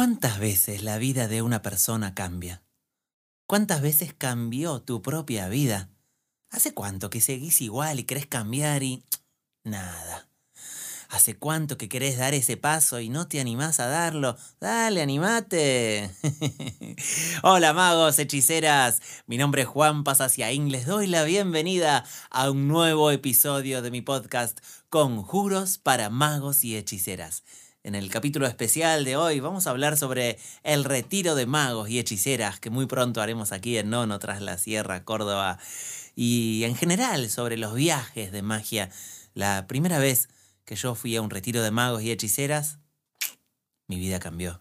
¿Cuántas veces la vida de una persona cambia? ¿Cuántas veces cambió tu propia vida? ¿Hace cuánto que seguís igual y querés cambiar y... nada? ¿Hace cuánto que querés dar ese paso y no te animás a darlo? Dale, animate. Hola magos, hechiceras. Mi nombre es Juan Pasacia y les doy la bienvenida a un nuevo episodio de mi podcast Conjuros para magos y hechiceras. En el capítulo especial de hoy vamos a hablar sobre el retiro de magos y hechiceras que muy pronto haremos aquí en Nono tras la Sierra, Córdoba. Y en general sobre los viajes de magia. La primera vez que yo fui a un retiro de magos y hechiceras, mi vida cambió.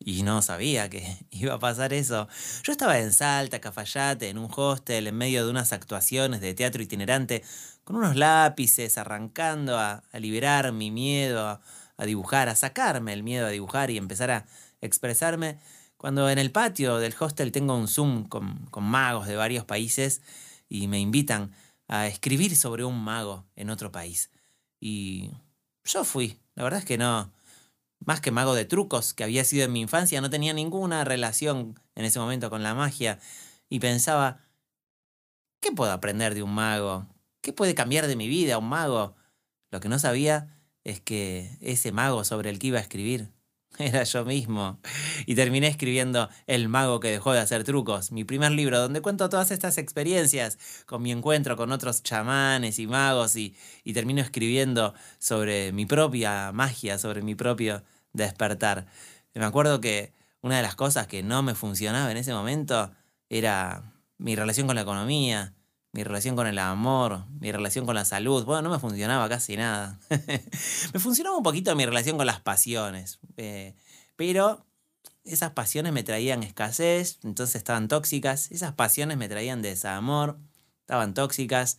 Y no sabía que iba a pasar eso. Yo estaba en Salta, Cafayate, en un hostel, en medio de unas actuaciones de teatro itinerante, con unos lápices, arrancando a, liberar mi miedo, a dibujar, a sacarme el miedo a dibujar y empezar a expresarme, cuando en el patio del hostel tengo un Zoom con, con magos de varios países y me invitan a escribir sobre un mago en otro país. Y yo fui, la verdad es que no, más que mago de trucos, que había sido en mi infancia, no tenía ninguna relación en ese momento con la magia, y pensaba, ¿qué puedo aprender de un mago? ¿Qué puede cambiar de mi vida un mago? Lo que no sabía es que ese mago sobre el que iba a escribir era yo mismo. Y terminé escribiendo El mago que dejó de hacer trucos, mi primer libro, donde cuento todas estas experiencias con mi encuentro con otros chamanes y magos y, y termino escribiendo sobre mi propia magia, sobre mi propio despertar. Me acuerdo que una de las cosas que no me funcionaba en ese momento era mi relación con la economía, mi relación con el amor, mi relación con la salud. Bueno, no me funcionaba casi nada. me funcionaba un poquito mi relación con las pasiones. Eh, pero esas pasiones me traían escasez, entonces estaban tóxicas. Esas pasiones me traían desamor, estaban tóxicas.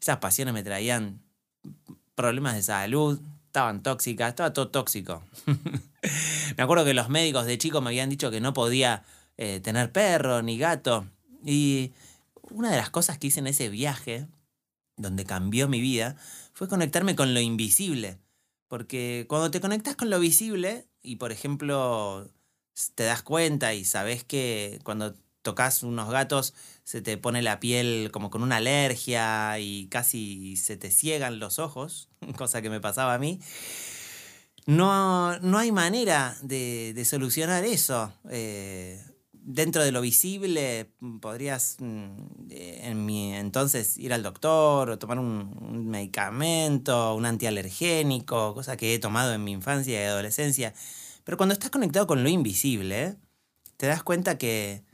Esas pasiones me traían problemas de salud, estaban tóxicas, estaba todo tóxico. me acuerdo que los médicos de chico me habían dicho que no podía eh, tener perro ni gato. Y una de las cosas que hice en ese viaje, donde cambió mi vida, fue conectarme con lo invisible. Porque cuando te conectas con lo visible y, por ejemplo, te das cuenta y sabes que cuando tocas unos gatos se te pone la piel como con una alergia y casi se te ciegan los ojos, cosa que me pasaba a mí. No, no hay manera de, solucionar eso. Eh, dentro de lo visible mm, podrías mm, eh, en mi entonces ir al doctor o tomar un, medicamento, un antialergénico, cosa que he tomado en mi infancia y adolescencia. Pero cuando estás conectado con lo invisible, te das cuenta que,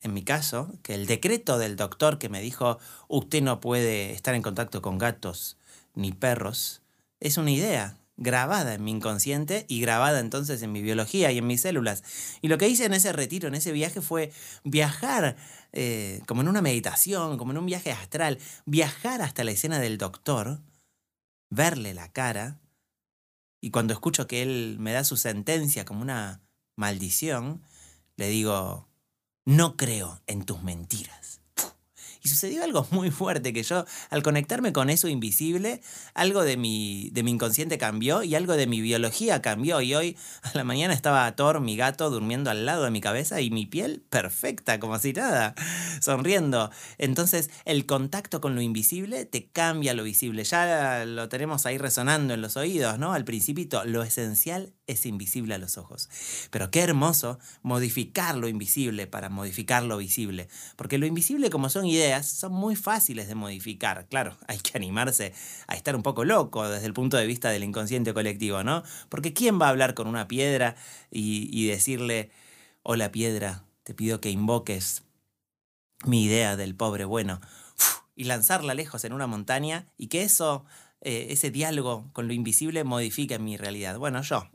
en mi caso, que el decreto del doctor que me dijo usted no puede estar en contacto con gatos ni perros, es una idea, grabada en mi inconsciente y grabada entonces en mi biología y en mis células. Y lo que hice en ese retiro, en ese viaje, fue viajar eh, como en una meditación, como en un viaje astral, viajar hasta la escena del doctor, verle la cara, y cuando escucho que él me da su sentencia como una maldición, le digo, no creo en tus mentiras. Y sucedió algo muy fuerte, que yo al conectarme con eso invisible, algo de mi, de mi inconsciente cambió y algo de mi biología cambió. Y hoy a la mañana estaba Thor, mi gato, durmiendo al lado de mi cabeza y mi piel perfecta, como si nada, sonriendo. Entonces el contacto con lo invisible te cambia lo visible. Ya lo tenemos ahí resonando en los oídos, ¿no? Al principito, lo esencial es invisible a los ojos. Pero qué hermoso modificar lo invisible para modificar lo visible. Porque lo invisible, como son ideas, son muy fáciles de modificar. Claro, hay que animarse a estar un poco loco desde el punto de vista del inconsciente colectivo, ¿no? Porque ¿quién va a hablar con una piedra y, decirle, hola piedra, te pido que invoques mi idea del pobre bueno? y lanzarla lejos en una montaña y que eso eh, ese diálogo con lo invisible modifica mi realidad. Bueno, yo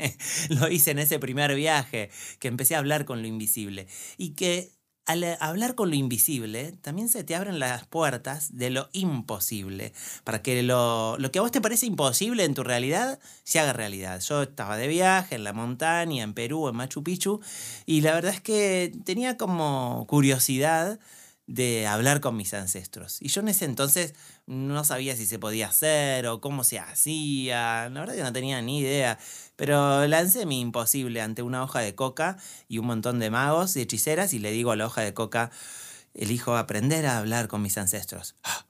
lo hice en ese primer viaje, que empecé a hablar con lo invisible. Y que al hablar con lo invisible, también se te abren las puertas de lo imposible, para que lo, lo, que a vos te parece imposible en tu realidad se haga realidad. Yo estaba de viaje en la montaña, en Perú, en Machu Picchu, y la verdad es que tenía como curiosidad de hablar con mis ancestros. Y yo en ese entonces no sabía si se podía hacer o cómo se hacía. La verdad que no tenía ni idea. Pero lancé mi imposible ante una hoja de coca y un montón de magos y hechiceras y le digo a la hoja de coca, elijo aprender a hablar con mis ancestros.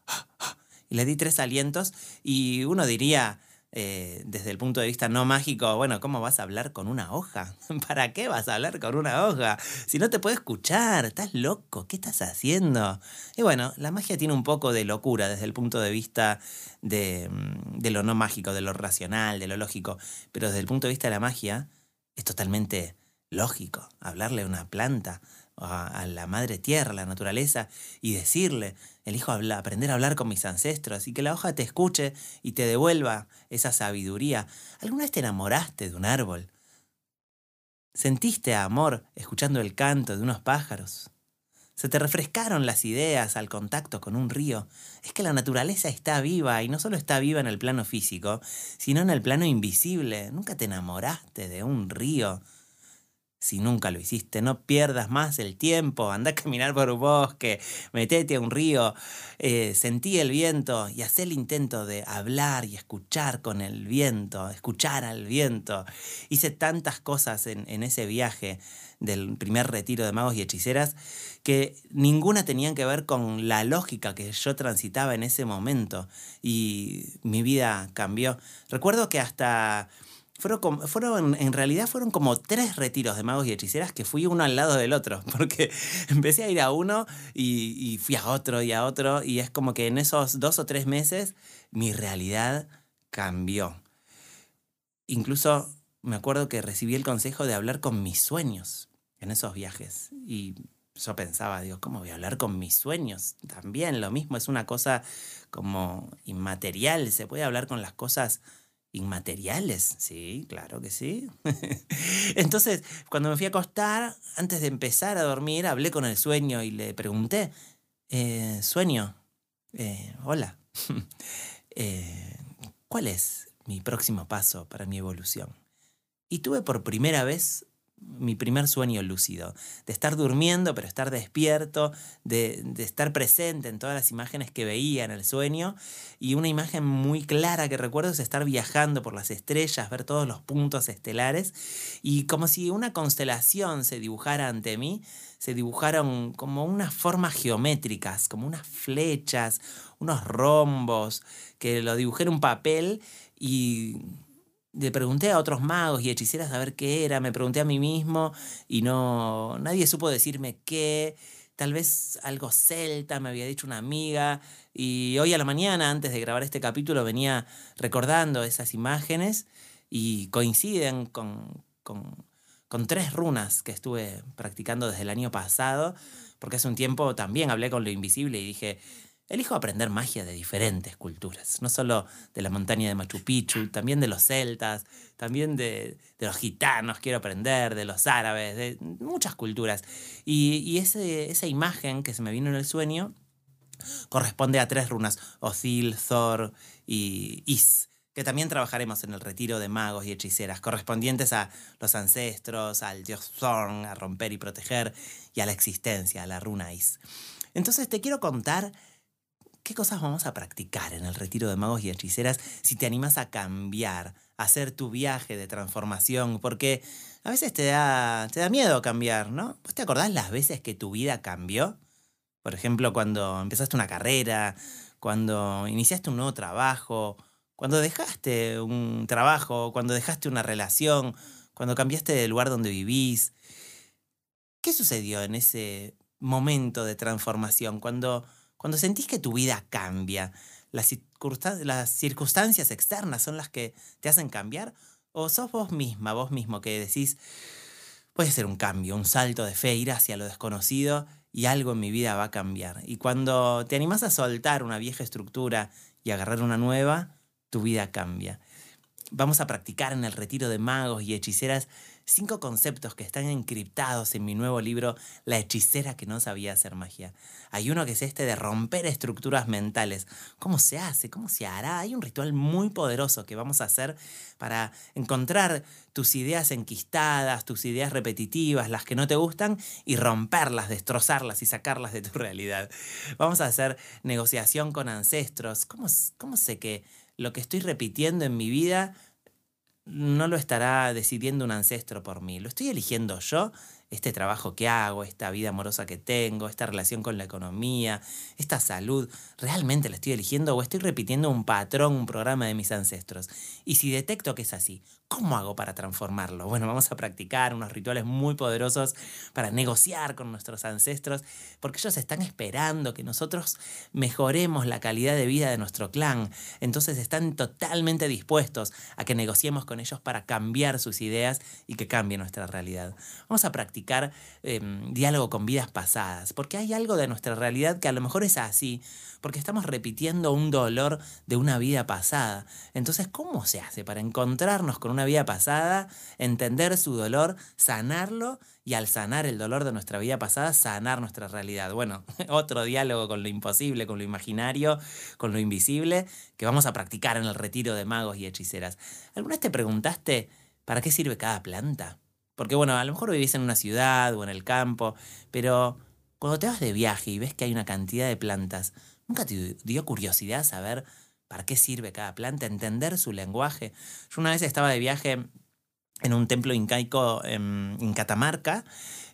Y le di tres alientos y uno diría, eh, desde el punto de vista no mágico, bueno, ¿cómo vas a hablar con una hoja? ¿Para qué vas a hablar con una hoja? Si no te puede escuchar, estás loco, ¿qué estás haciendo? Y bueno, la magia tiene un poco de locura desde el punto de vista de, mm, de lo no mágico, de lo racional, de lo lógico, pero desde el punto de vista de la magia es totalmente lógico hablarle a una planta, a, la madre tierra, a la naturaleza, y decirle, elijo hablar, aprender a hablar con mis ancestros y que la hoja te escuche y te devuelva esa sabiduría. ¿Alguna vez te enamoraste de un árbol? ¿Sentiste amor escuchando el canto de unos pájaros? ¿Se te refrescaron las ideas al contacto con un río? Es que la naturaleza está viva y no solo está viva en el plano físico, sino en el plano invisible. ¿Nunca te enamoraste de un río? Si nunca lo hiciste, no pierdas más el tiempo, anda a caminar por un bosque, metete a un río, eh, sentí el viento y haz el intento de hablar y escuchar con el viento, escuchar al viento. Hice tantas cosas en, en ese viaje del primer retiro de magos y hechiceras que ninguna tenían que ver con la lógica que yo transitaba en ese momento y mi vida cambió. Recuerdo que hasta fueron, en realidad fueron como tres retiros de magos y hechiceras que fui uno al lado del otro, porque empecé a ir a uno y, fui a otro y a otro, y es como que en esos dos o tres meses mi realidad cambió. Incluso me acuerdo que recibí el consejo de hablar con mis sueños en esos viajes, y yo pensaba, digo, ¿cómo voy a hablar con mis sueños? También lo mismo, es una cosa como inmaterial, se puede hablar con las cosas inmateriales. Sí, claro que sí. Entonces, cuando me fui a acostar, antes de empezar a dormir, hablé con el sueño y le pregunté, eh, sueño, eh, hola, eh, ¿cuál es mi próximo paso para mi evolución? Y tuve por primera vez mi primer sueño lúcido, de estar durmiendo pero estar despierto, de, estar presente en todas las imágenes que veía en el sueño. Y una imagen muy clara que recuerdo es estar viajando por las estrellas, ver todos los puntos estelares y como si una constelación se dibujara ante mí, se dibujaron como unas formas geométricas, como unas flechas, unos rombos, que lo dibujé en un papel y le pregunté a otros magos y hechiceras a ver qué era, me pregunté a mí mismo y no nadie supo decirme qué, tal vez algo celta me había dicho una amiga y hoy a la mañana antes de grabar este capítulo venía recordando esas imágenes y coinciden con, con, con tres runas que estuve practicando desde el año pasado, porque hace un tiempo también hablé con lo invisible y dije, Elijo aprender magia de diferentes culturas, no solo de la montaña de Machu Picchu, también de los celtas, también de, los gitanos quiero aprender, de los árabes, de muchas culturas. Y, esa imagen que se me vino en el sueño corresponde a tres runas, Othil, Thor y Is, que también trabajaremos en el retiro de magos y hechiceras, correspondientes a los ancestros, al dios Thorn, a romper y proteger, y a la existencia, a la runa Is. Entonces te quiero contar ¿Qué cosas vamos a practicar en el retiro de magos y hechiceras si te animas a cambiar, a hacer tu viaje de transformación? Porque a veces te da, te da miedo cambiar, ¿no? ¿Vos te acordás las veces que tu vida cambió? Por ejemplo, cuando empezaste una carrera, cuando iniciaste un nuevo trabajo, cuando dejaste un trabajo, cuando dejaste una relación, cuando cambiaste de lugar donde vivís. ¿Qué sucedió en ese momento de transformación? Cuando cuando sentís que tu vida cambia, las, circunstancias externas son las que te hacen cambiar, o sos vos misma, vos mismo que decís, puede ser un cambio, un salto de fe, ir hacia lo desconocido y algo en mi vida va a cambiar. Y cuando te animás a soltar una vieja estructura y agarrar una nueva, tu vida cambia. Vamos a practicar en el retiro de magos y hechiceras cinco conceptos que están encriptados en mi nuevo libro La hechicera que no sabía hacer magia. Hay uno que es este de romper estructuras mentales. ¿Cómo se hace? ¿Cómo se hará? Hay un ritual muy poderoso que vamos a hacer para encontrar tus ideas enquistadas, tus ideas repetitivas, las que no te gustan, y romperlas, destrozarlas y sacarlas de tu realidad. Vamos a hacer negociación con ancestros. ¿Cómo, cómo sé que lo que estoy repitiendo en mi vida no lo estará decidiendo un ancestro por mí, lo estoy eligiendo yo este trabajo que hago, esta vida amorosa que tengo, esta relación con la economía, esta salud, ¿realmente la estoy eligiendo o estoy repitiendo un patrón, un programa de mis ancestros? Y si detecto que es así, ¿cómo hago para transformarlo? Bueno, vamos a practicar unos rituales muy poderosos para negociar con nuestros ancestros, porque ellos están esperando que nosotros mejoremos la calidad de vida de nuestro clan. Entonces están totalmente dispuestos a que negociemos con ellos para cambiar sus ideas y que cambie nuestra realidad. Vamos a practicar Em, diálogo con vidas pasadas, porque hay algo de nuestra realidad que a lo mejor es así, porque estamos repitiendo un dolor de una vida pasada. Entonces, ¿cómo se hace para encontrarnos con una vida pasada, entender su dolor, sanarlo y al sanar el dolor de nuestra vida pasada, sanar nuestra realidad? Bueno, otro diálogo con lo imposible, con lo imaginario, con lo invisible, que vamos a practicar en el retiro de magos y hechiceras. ¿Alguna vez te preguntaste para qué sirve cada planta? Porque bueno, a lo mejor vivís en una ciudad o en el campo, pero cuando te vas de viaje y ves que hay una cantidad de plantas, ¿nunca te dio curiosidad saber para qué sirve cada planta, entender su lenguaje? Yo una vez estaba de viaje en un templo incaico en, Catamarca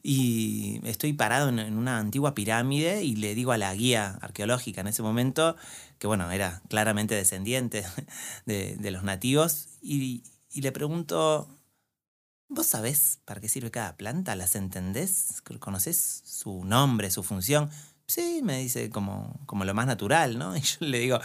y estoy parado en, una antigua pirámide y le digo a la guía arqueológica en ese momento, que bueno, era claramente descendiente de, los nativos, y, y le pregunto, ¿Vos sabés para qué sirve cada planta? ¿Las entendés? ¿Conoces su nombre, su función? Sí, me dice como, como lo más natural, ¿no? Y yo le digo,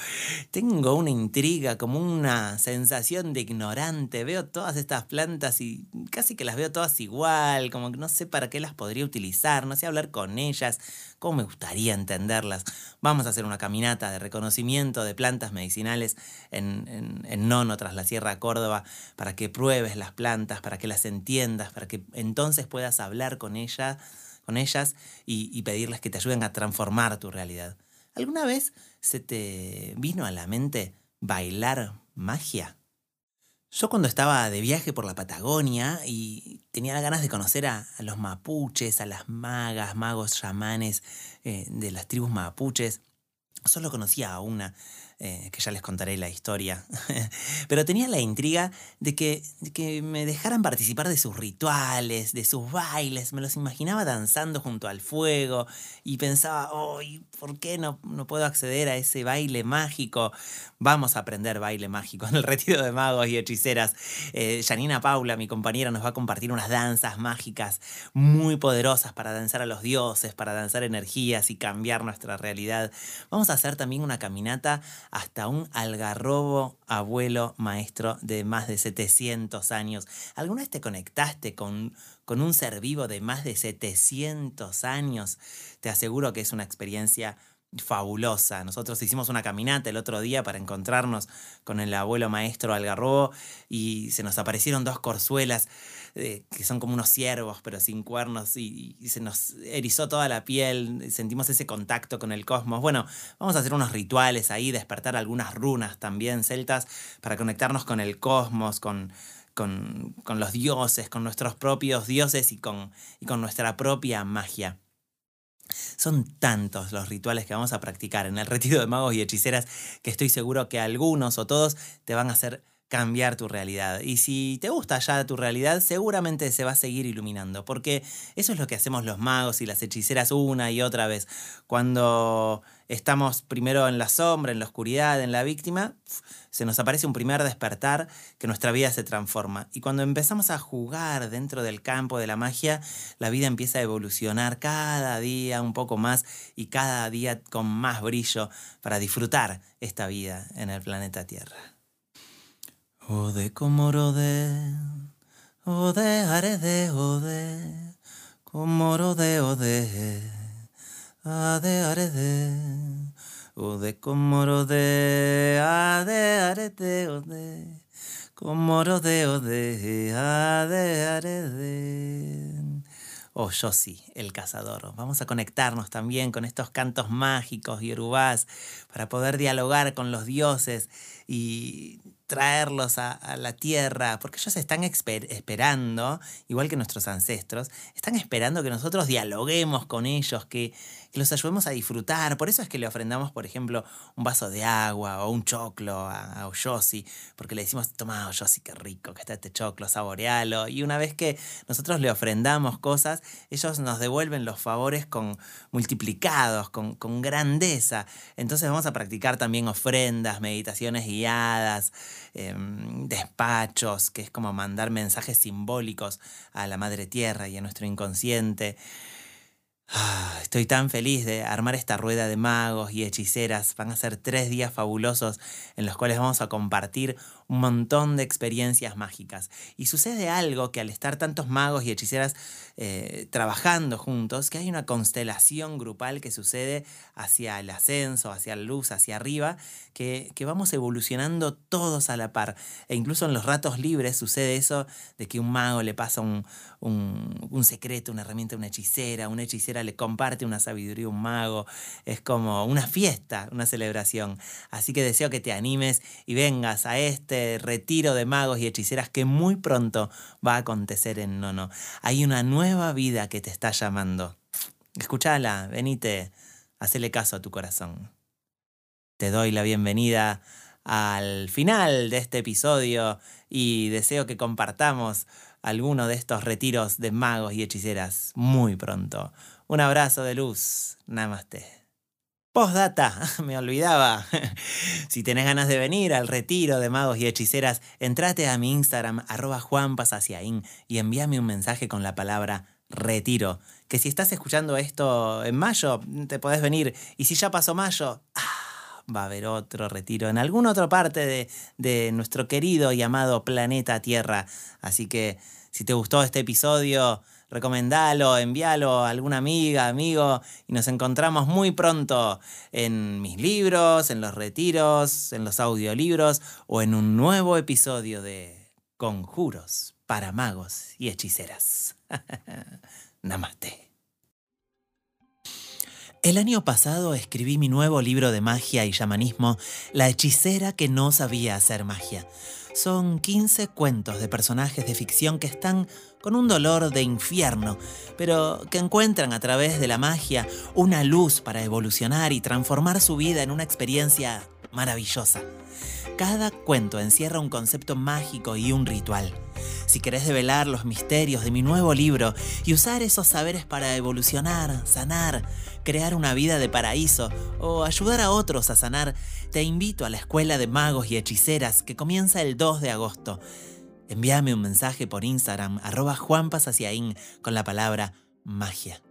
tengo una intriga, como una sensación de ignorante. Veo todas estas plantas y casi que las veo todas igual, como que no sé para qué las podría utilizar, no sé hablar con ellas, cómo me gustaría entenderlas. Vamos a hacer una caminata de reconocimiento de plantas medicinales en, en, en Nono, tras la Sierra Córdoba, para que pruebes las plantas, para que las entiendas, para que entonces puedas hablar con ellas con ellas y, pedirles que te ayuden a transformar tu realidad. ¿Alguna vez se te vino a la mente bailar magia? Yo cuando estaba de viaje por la Patagonia y tenía ganas de conocer a, los mapuches, a las magas, magos, chamanes eh, de las tribus mapuches, solo conocía a una, eh, que ya les contaré la historia. Pero tenía la intriga de que, que me dejaran participar de sus rituales, de sus bailes. Me los imaginaba danzando junto al fuego y pensaba, ¿por qué no, no puedo acceder a ese baile mágico? Vamos a aprender baile mágico en el retiro de magos y hechiceras. Eh, Janina Paula, mi compañera, nos va a compartir unas danzas mágicas muy poderosas para danzar a los dioses, para danzar energías y cambiar nuestra realidad. Vamos a hacer también una caminata hasta un algarrobo abuelo maestro de más de 700 años. ¿Alguna vez te conectaste con, con un ser vivo de más de 700 años? Te aseguro que es una experiencia fabulosa. Nosotros hicimos una caminata el otro día para encontrarnos con el abuelo maestro Algarrobo y se nos aparecieron dos corzuelas eh, que son como unos ciervos pero sin cuernos y, se nos erizó toda la piel, sentimos ese contacto con el cosmos. Bueno, vamos a hacer unos rituales ahí, despertar algunas runas también celtas para conectarnos con el cosmos, con, con, con los dioses, con nuestros propios dioses y con, y con nuestra propia magia. Son tantos los rituales que vamos a practicar en el retiro de magos y hechiceras que estoy seguro que algunos o todos te van a hacer cambiar tu realidad. Y si te gusta ya tu realidad, seguramente se va a seguir iluminando, porque eso es lo que hacemos los magos y las hechiceras una y otra vez. Cuando estamos primero en la sombra, en la oscuridad, en la víctima, se nos aparece un primer despertar que nuestra vida se transforma. Y cuando empezamos a jugar dentro del campo de la magia, la vida empieza a evolucionar cada día un poco más y cada día con más brillo para disfrutar esta vida en el planeta Tierra. Ode ode ode, ode, ade arede, ode komorode, ade arede ode, como rodeo de de o Yossi, el cazador. Vamos a conectarnos también con estos cantos mágicos y urubás para poder dialogar con los dioses y traerlos a, la tierra, porque ellos están esperando, igual que nuestros ancestros, están esperando que nosotros dialoguemos con ellos, que, los ayudemos a disfrutar. Por eso es que le ofrendamos, por ejemplo, un vaso de agua o un choclo a, a porque le decimos, toma Oyosi, qué rico que está este choclo, saborealo. Y una vez que nosotros le ofrendamos cosas, ellos nos devuelven los favores con multiplicados, con, con grandeza. Entonces vamos a practicar también ofrendas, meditaciones guiadas, Em, despachos, que es como mandar mensajes simbólicos a la Madre Tierra y a nuestro inconsciente. Ah, estoy tan feliz de armar esta rueda de magos y hechiceras. Van a ser tres días fabulosos en los cuales vamos a compartir un montón de experiencias mágicas. Y sucede algo que al estar tantos magos y hechiceras eh, trabajando juntos, que hay una constelación grupal que sucede hacia el ascenso, hacia la luz, hacia arriba, que, vamos evolucionando todos a la par. E incluso en los ratos libres sucede eso de que un mago le pasa un, un, secreto, una herramienta a una hechicera, una hechicera le comparte una sabiduría a un mago. Es como una fiesta, una celebración. Así que deseo que te animes y vengas a este este retiro de magos y hechiceras que muy pronto va a acontecer en Nono. Hay una nueva vida que te está llamando. Escúchala, venite, hacele caso a tu corazón. Te doy la bienvenida al final de este episodio y deseo que compartamos alguno de estos retiros de magos y hechiceras muy pronto. Un abrazo de luz. Namaste. Postdata, me olvidaba. si tenés ganas de venir al retiro de magos y hechiceras, entrate a mi Instagram, arroba juanpasaciaín, y envíame un mensaje con la palabra retiro. Que si estás escuchando esto en mayo, te podés venir. Y si ya pasó mayo, ah, va a haber otro retiro en alguna otra parte de, de nuestro querido y amado planeta Tierra. Así que si te gustó este episodio, recomendalo, envíalo a alguna amiga, amigo, y nos encontramos muy pronto en mis libros, en los retiros, en los audiolibros o en un nuevo episodio de Conjuros para magos y hechiceras. Namaste. El año pasado escribí mi nuevo libro de magia y chamanismo, La hechicera que no sabía hacer magia. Son 15 cuentos de personajes de ficción que están con un dolor de infierno, pero que encuentran a través de la magia una luz para evolucionar y transformar su vida en una experiencia maravillosa. Cada cuento encierra un concepto mágico y un ritual. Si querés develar los misterios de mi nuevo libro y usar esos saberes para evolucionar, sanar, crear una vida de paraíso o ayudar a otros a sanar, te invito a la Escuela de Magos y Hechiceras que comienza el 2 de agosto. Envíame un mensaje por Instagram, arroba con la palabra magia.